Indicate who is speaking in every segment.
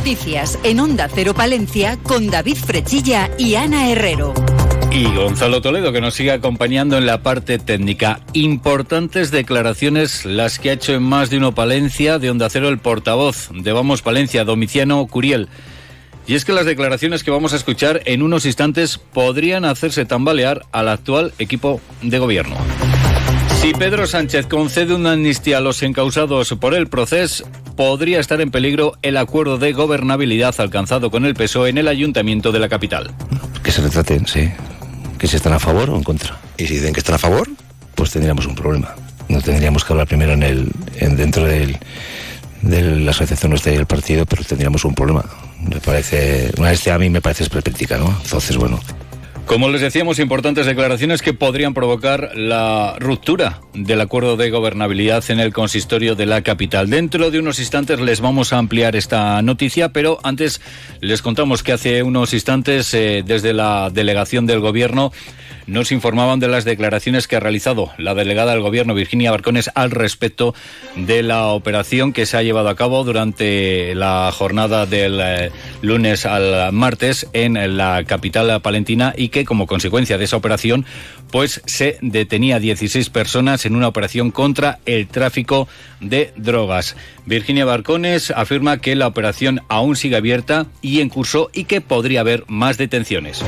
Speaker 1: Noticias en Onda Cero Palencia con David Frechilla y Ana Herrero.
Speaker 2: Y Gonzalo Toledo, que nos sigue acompañando en la parte técnica. Importantes declaraciones las que ha hecho en más de uno Palencia de Onda Cero el portavoz de Vamos Palencia, Domiciano Curiel. Y es que las declaraciones que vamos a escuchar en unos instantes podrían hacerse tambalear al actual equipo de gobierno. Si Pedro Sánchez concede una amnistía a los encausados por el proceso, podría estar en peligro el acuerdo de gobernabilidad alcanzado con el PSOE en el ayuntamiento de la capital.
Speaker 3: Que se retraten, sí. Que si están a favor o en contra.
Speaker 4: Y si dicen que están a favor,
Speaker 3: pues tendríamos un problema. No tendríamos que hablar primero en el, en dentro del, de las asociaciones del partido, pero tendríamos un problema. Me parece, una vez a mí me parece esperpéntica, ¿no? Entonces, bueno,
Speaker 2: como les decíamos, importantes declaraciones que podrían provocar la ruptura del acuerdo de gobernabilidad en el consistorio de la capital. Dentro de unos instantes les vamos a ampliar esta noticia, pero antes les contamos que hace unos instantes eh, desde la delegación del gobierno nos informaban de las declaraciones que ha realizado la delegada del Gobierno, Virginia Barcones, al respecto de la operación que se ha llevado a cabo durante la jornada del eh, lunes al martes en la capital palentina y que como consecuencia de esa operación pues se detenía 16 personas en una operación contra el tráfico de drogas. Virginia Barcones afirma que la operación aún sigue abierta y en curso y que podría haber más detenciones.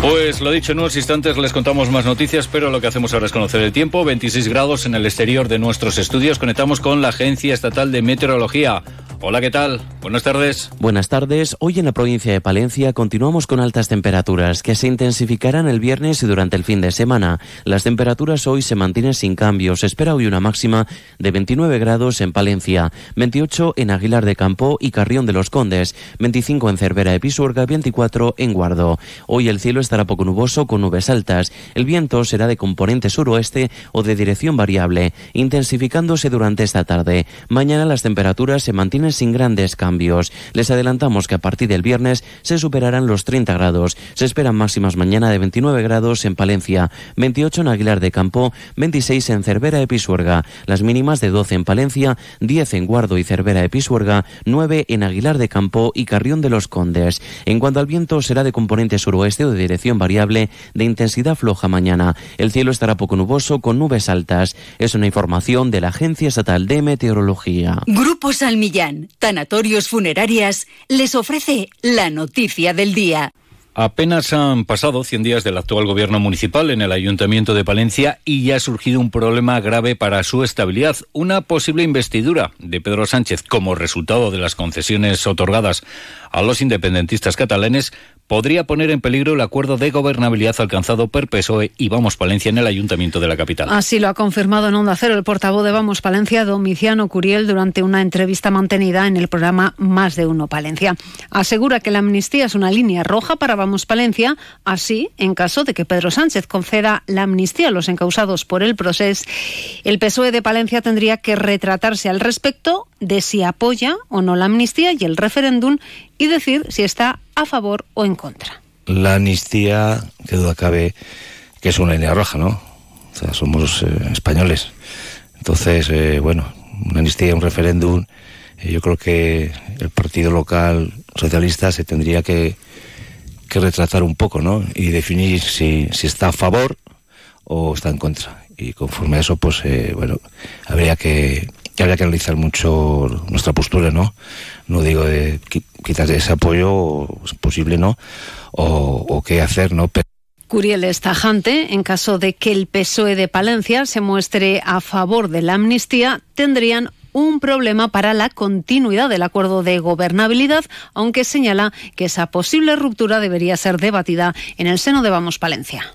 Speaker 2: Pues lo dicho, en unos instantes les contamos más noticias, pero lo que hacemos ahora es conocer el tiempo. 26 grados en el exterior de nuestros estudios. Conectamos con la Agencia Estatal de Meteorología. Hola, ¿qué tal? Buenas tardes.
Speaker 5: Buenas tardes. Hoy en la provincia de Palencia continuamos con altas temperaturas que se intensificarán el viernes y durante el fin de semana. Las temperaturas hoy se mantienen sin cambios. Se espera hoy una máxima de 29 grados en Palencia, 28 en Aguilar de Campo y Carrión de los Condes, 25 en Cervera de Pisuerga, 24 en Guardo. Hoy el cielo estará poco nuboso con nubes altas. El viento será de componente suroeste o de dirección variable, intensificándose durante esta tarde. Mañana las temperaturas se mantienen sin grandes cambios. Les adelantamos que a partir del viernes se superarán los 30 grados. Se esperan máximas mañana de 29 grados en Palencia, 28 en Aguilar de Campo, 26 en Cervera de Pisuerga, las mínimas de 12 en Palencia, 10 en Guardo y Cervera de Pisuerga, 9 en Aguilar de Campo y Carrión de los Condes. En cuanto al viento, será de componente suroeste o de dirección variable de intensidad floja mañana. El cielo estará poco nuboso con nubes altas. Es una información de la Agencia Estatal de Meteorología.
Speaker 1: Grupo Salmillán Tanatorios Funerarias les ofrece la noticia del día.
Speaker 2: Apenas han pasado 100 días del actual gobierno municipal en el Ayuntamiento de Palencia y ya ha surgido un problema grave para su estabilidad, una posible investidura de Pedro Sánchez como resultado de las concesiones otorgadas a los independentistas catalanes podría poner en peligro el acuerdo de gobernabilidad alcanzado por PSOE y Vamos Palencia en el Ayuntamiento de la capital.
Speaker 6: Así lo ha confirmado en Onda Cero el portavoz de Vamos Palencia, Domiciano Curiel, durante una entrevista mantenida en el programa Más de Uno Palencia. Asegura que la amnistía es una línea roja para Vamos Palencia, así, en caso de que Pedro Sánchez conceda la amnistía a los encausados por el proceso, el PSOE de Palencia tendría que retratarse al respecto de si apoya o no la amnistía y el referéndum y decir si está a favor o en contra.
Speaker 3: La amnistía, que duda cabe, que es una línea roja, ¿no? O sea, somos eh, españoles. Entonces, eh, bueno, una amnistía, un referéndum, eh, yo creo que el partido local socialista se tendría que, que retratar un poco, ¿no? Y definir si, si está a favor o está en contra. Y conforme a eso, pues, bueno, habría que, que habría que analizar mucho nuestra postura, ¿no? No digo de quitar ese apoyo, es posible, ¿no? O, qué hacer, ¿no?
Speaker 6: Curiel es tajante. En caso de que el PSOE de Palencia se muestre a favor de la amnistía, tendrían un problema para la continuidad del acuerdo de gobernabilidad, aunque señala que esa posible ruptura debería ser debatida en el seno de Vamos Palencia.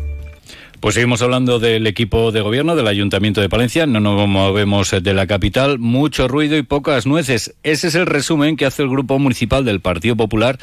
Speaker 2: Pues seguimos hablando del equipo de gobierno del Ayuntamiento de Palencia. No nos movemos de la capital. Mucho ruido y pocas nueces. Ese es el resumen que hace el Grupo Municipal del Partido Popular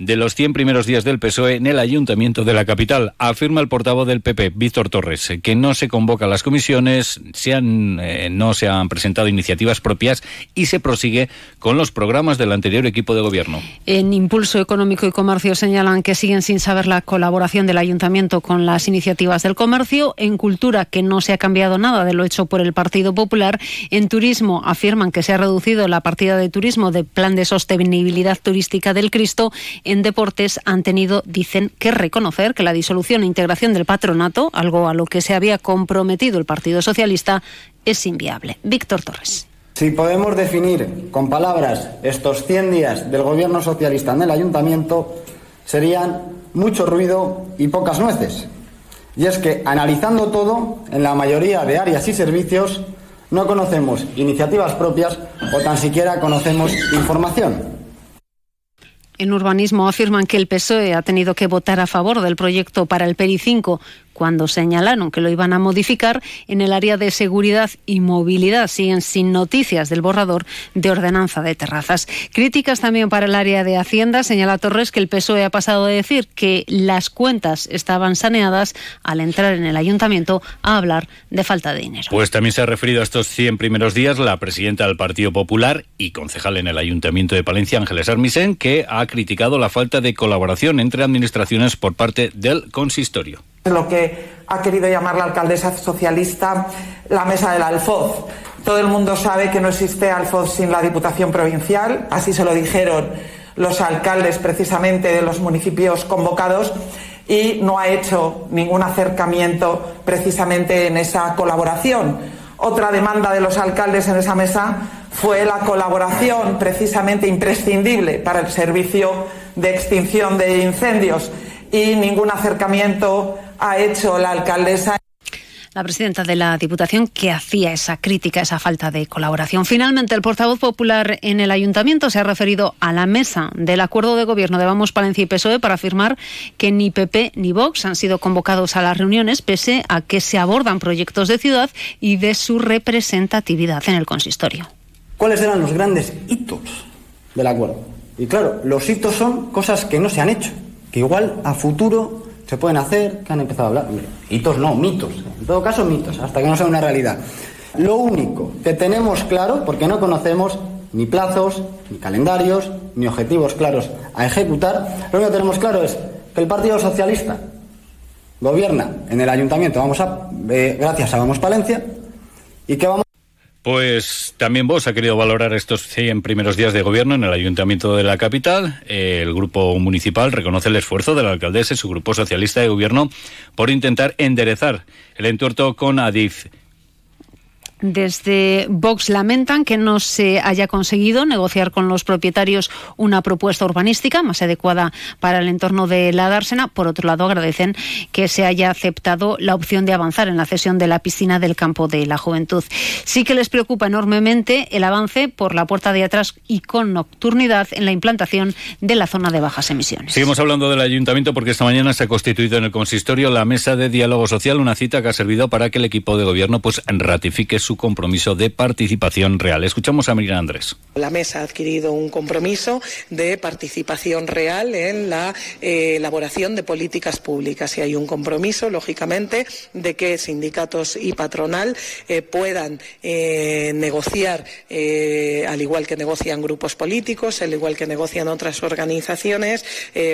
Speaker 2: de los 100 primeros días del PSOE en el ayuntamiento de la capital. Afirma el portavoz del PP, Víctor Torres, que no se convoca a las comisiones, se han, eh, no se han presentado iniciativas propias y se prosigue con los programas del anterior equipo de gobierno.
Speaker 6: En Impulso Económico y Comercio señalan que siguen sin saber la colaboración del ayuntamiento con las iniciativas del comercio. En Cultura, que no se ha cambiado nada de lo hecho por el Partido Popular. En Turismo, afirman que se ha reducido la partida de turismo de Plan de Sostenibilidad Turística del Cristo en deportes han tenido, dicen, que reconocer que la disolución e integración del patronato, algo a lo que se había comprometido el Partido Socialista, es inviable. Víctor Torres.
Speaker 4: Si podemos definir con palabras estos 100 días del gobierno socialista en el ayuntamiento, serían mucho ruido y pocas nueces. Y es que, analizando todo, en la mayoría de áreas y servicios, no conocemos iniciativas propias o tan siquiera conocemos información.
Speaker 6: En urbanismo afirman que el PSOE ha tenido que votar a favor del proyecto para el PERI 5 cuando señalaron que lo iban a modificar en el área de seguridad y movilidad. Siguen sin noticias del borrador de ordenanza de terrazas. Críticas también para el área de Hacienda. Señala Torres que el PSOE ha pasado de decir que las cuentas estaban saneadas al entrar en el ayuntamiento a hablar de falta de dinero.
Speaker 2: Pues también se ha referido a estos 100 primeros días la presidenta del Partido Popular y concejal en el Ayuntamiento de Palencia, Ángeles Armisen, que ha criticado la falta de colaboración entre administraciones por parte del consistorio
Speaker 7: lo que ha querido llamar la alcaldesa socialista la mesa del alfoz. Todo el mundo sabe que no existe alfoz sin la Diputación Provincial, así se lo dijeron los alcaldes precisamente de los municipios convocados y no ha hecho ningún acercamiento precisamente en esa colaboración. Otra demanda de los alcaldes en esa mesa fue la colaboración precisamente imprescindible para el servicio de extinción de incendios y ningún acercamiento ha hecho la alcaldesa
Speaker 6: la presidenta de la Diputación que hacía esa crítica, esa falta de colaboración. Finalmente, el portavoz popular en el ayuntamiento se ha referido a la mesa del acuerdo de gobierno de Vamos Palencia y PSOE para afirmar que ni PP ni Vox han sido convocados a las reuniones, pese a que se abordan proyectos de ciudad y de su representatividad en el consistorio.
Speaker 4: ¿Cuáles eran los grandes hitos del acuerdo? Y claro, los hitos son cosas que no se han hecho, que igual a futuro se pueden hacer, que han empezado a hablar. Hitos no, mitos. En todo caso, mitos, hasta que no sea una realidad. Lo único que tenemos claro, porque no conocemos ni plazos, ni calendarios, ni objetivos claros a ejecutar, lo único que tenemos claro es que el Partido Socialista gobierna en el ayuntamiento, vamos a, eh, gracias a Vamos Palencia, y que vamos
Speaker 2: pues también vos ha querido valorar estos 100 primeros días de gobierno en el ayuntamiento de la capital. El grupo municipal reconoce el esfuerzo de la alcaldesa y su grupo socialista de gobierno por intentar enderezar el entuerto con Adif
Speaker 6: desde Vox lamentan que no se haya conseguido negociar con los propietarios una propuesta urbanística más adecuada para el entorno de la dársena. Por otro lado, agradecen que se haya aceptado la opción de avanzar en la cesión de la piscina del campo de la juventud. Sí que les preocupa enormemente el avance por la puerta de atrás y con nocturnidad en la implantación de la zona de bajas emisiones.
Speaker 2: Seguimos hablando del ayuntamiento porque esta mañana se ha constituido en el consistorio la mesa de diálogo social, una cita que ha servido para que el equipo de gobierno pues ratifique su su compromiso de participación real. Escuchamos a Miriam Andrés.
Speaker 8: La mesa ha adquirido un compromiso de participación real en la eh, elaboración de políticas públicas y hay un compromiso, lógicamente, de que sindicatos y patronal eh, puedan eh, negociar, al igual que negocian grupos políticos, al igual que negocian otras organizaciones,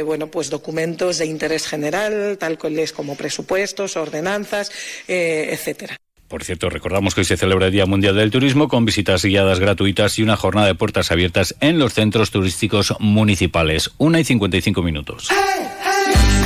Speaker 8: bueno, pues documentos de interés general, tal como presupuestos, ordenanzas, etcétera.
Speaker 2: Por cierto, recordamos que hoy se celebra el Día Mundial del Turismo con visitas guiadas gratuitas y una jornada de puertas abiertas en los centros turísticos municipales. Una y 55 minutos.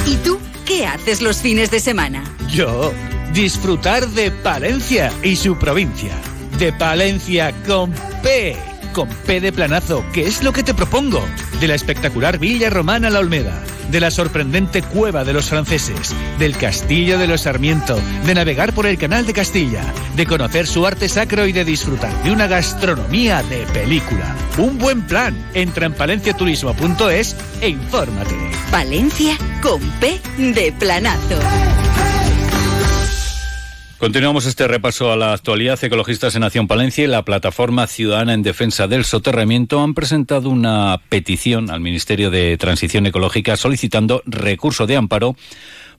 Speaker 1: ¿Y tú qué haces los fines de semana?
Speaker 9: Yo, disfrutar de Palencia y su provincia. De Palencia con P con P de planazo, que es lo que te propongo. De la espectacular Villa Romana La Olmeda, de la sorprendente Cueva de los Franceses, del Castillo de los Sarmiento, de navegar por el Canal de Castilla, de conocer su arte sacro y de disfrutar de una gastronomía de película. Un buen plan. Entra en palenciaturismo.es e infórmate.
Speaker 1: Valencia con P de planazo.
Speaker 2: Continuamos este repaso a la actualidad. Ecologistas en Nación Palencia y la Plataforma Ciudadana en Defensa del Soterramiento han presentado una petición al Ministerio de Transición Ecológica solicitando recurso de amparo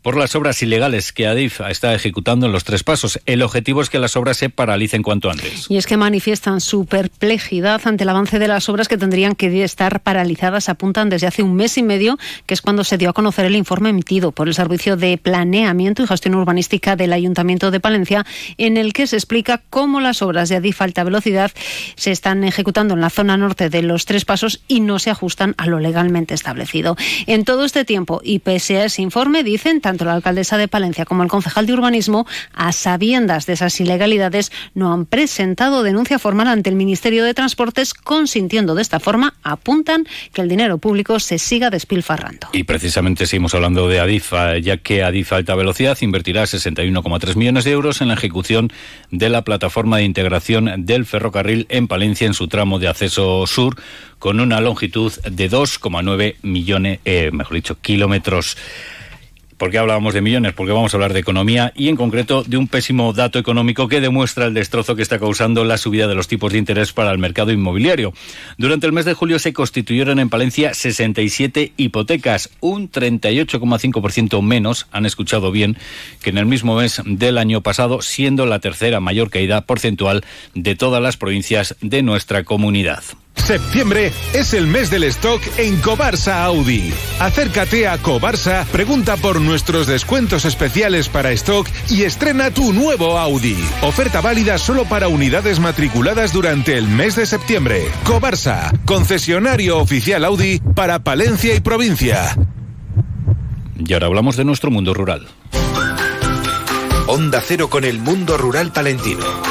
Speaker 2: por las obras ilegales que Adif está ejecutando en los tres pasos. El objetivo es que las obras se paralicen cuanto antes.
Speaker 6: Y es que manifiestan su perplejidad ante el avance de las obras que tendrían que estar paralizadas. Apuntan desde hace un mes y medio, que es cuando se dio a conocer el informe emitido por el Servicio de Planeamiento y Gestión Urbanística del Ayuntamiento de Palencia, en el que se explica cómo las obras de Adif alta velocidad se están ejecutando en la zona norte de los tres pasos y no se ajustan a lo legalmente establecido. En todo este tiempo, y pese a ese informe, dicen tanto la alcaldesa de Palencia como el concejal de urbanismo, a sabiendas de esas ilegalidades, no han presentado denuncia formal ante el Ministerio de Transportes, consintiendo de esta forma, apuntan que el dinero público se siga despilfarrando.
Speaker 2: Y precisamente seguimos hablando de Adif, ya que Adif Alta Velocidad invertirá 61,3 millones de euros en la ejecución de la plataforma de integración del ferrocarril en Palencia en su tramo de acceso sur, con una longitud de 2,9 millones, eh, mejor dicho, kilómetros. ¿Por qué hablábamos de millones? Porque vamos a hablar de economía y en concreto de un pésimo dato económico que demuestra el destrozo que está causando la subida de los tipos de interés para el mercado inmobiliario. Durante el mes de julio se constituyeron en Palencia 67 hipotecas, un 38,5% menos, han escuchado bien, que en el mismo mes del año pasado, siendo la tercera mayor caída porcentual de todas las provincias de nuestra comunidad.
Speaker 10: Septiembre es el mes del stock en Cobarsa Audi. Acércate a Cobarsa, pregunta por nuestros descuentos especiales para stock y estrena tu nuevo Audi. Oferta válida solo para unidades matriculadas durante el mes de septiembre. Cobarsa, concesionario oficial Audi para Palencia y provincia.
Speaker 2: Y ahora hablamos de nuestro mundo rural.
Speaker 11: Onda Cero con el mundo rural palentino.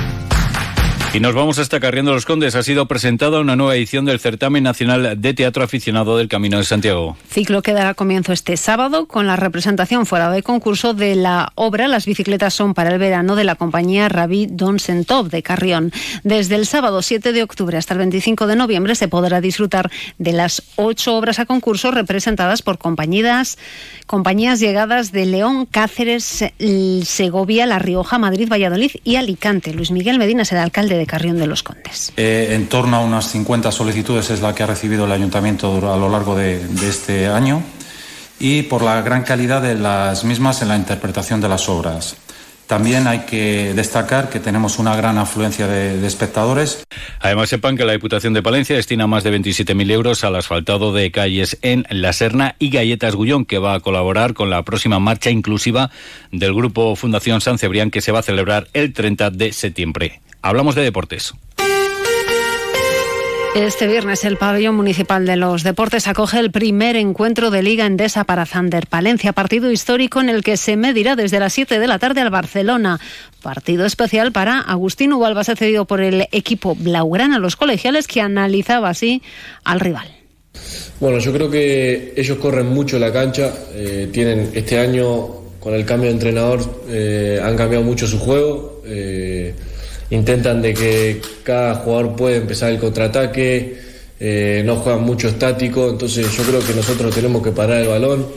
Speaker 2: Y nos vamos hasta Carriendo los Condes. Ha sido presentada una nueva edición del Certamen Nacional de Teatro Aficionado del Camino de Santiago.
Speaker 6: Ciclo que dará comienzo este sábado con la representación fuera de concurso de la obra Las bicicletas son para el verano de la compañía Rabí Don Sentov de Carrión. Desde el sábado 7 de octubre hasta el 25 de noviembre se podrá disfrutar de las ocho obras a concurso representadas por compañías, compañías llegadas de León, Cáceres, Segovia, La Rioja, Madrid, Valladolid y Alicante. Luis Miguel Medina será alcalde de Carrión de los Condes.
Speaker 12: Eh, en torno a unas 50 solicitudes es la que ha recibido el ayuntamiento a lo largo de, de, este año y por la gran calidad de las mismas en la interpretación de las obras. También hay que destacar que tenemos una gran afluencia de, espectadores.
Speaker 2: Además, sepan que la Diputación de Palencia destina más de 27.000 euros al asfaltado de calles en La Serna y Galletas Gullón, que va a colaborar con la próxima marcha inclusiva del Grupo Fundación San Cebrián, que se va a celebrar el 30 de septiembre. Hablamos de deportes.
Speaker 6: Este viernes el pabellón municipal de los deportes acoge el primer encuentro de Liga Endesa para Zander Palencia, partido histórico en el que se medirá desde las 7 de la tarde al Barcelona. Partido especial para Agustín Ubalba, cedido por el equipo Blaugrana, los colegiales, que analizaba así al rival.
Speaker 13: Bueno, yo creo que ellos corren mucho la cancha, eh, tienen este año con el cambio de entrenador eh, han cambiado mucho su juego. Eh, intentan de que cada jugador pueda empezar el contraataque, eh, no juegan mucho estático, entonces yo creo que nosotros tenemos que parar el balón,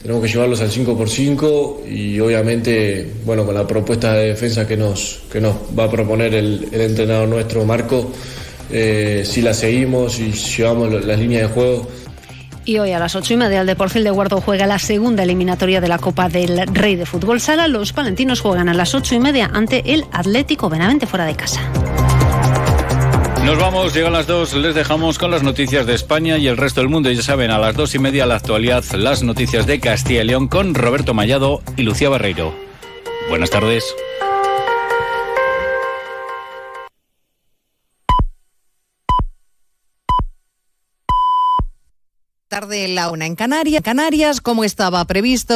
Speaker 13: tenemos que llevarlos al 5x5 y obviamente, bueno, con la propuesta de defensa que nos, que nos va a proponer el, entrenador nuestro, Marco, eh, si la seguimos y llevamos las líneas de juego,
Speaker 6: y hoy a las ocho y media el Deportil de Guardo juega la segunda eliminatoria de la Copa del Rey de Fútbol Sala. Los palentinos juegan a las ocho y media ante el Atlético Benavente fuera de casa.
Speaker 2: Nos vamos, llegan las dos, les dejamos con las noticias de España y el resto del mundo. Ya saben, a las dos y media la actualidad, las noticias de Castilla y León con Roberto Mallado y Lucía Barreiro. Buenas tardes.
Speaker 14: Tarde la una en Canarias, Canarias como estaba previsto.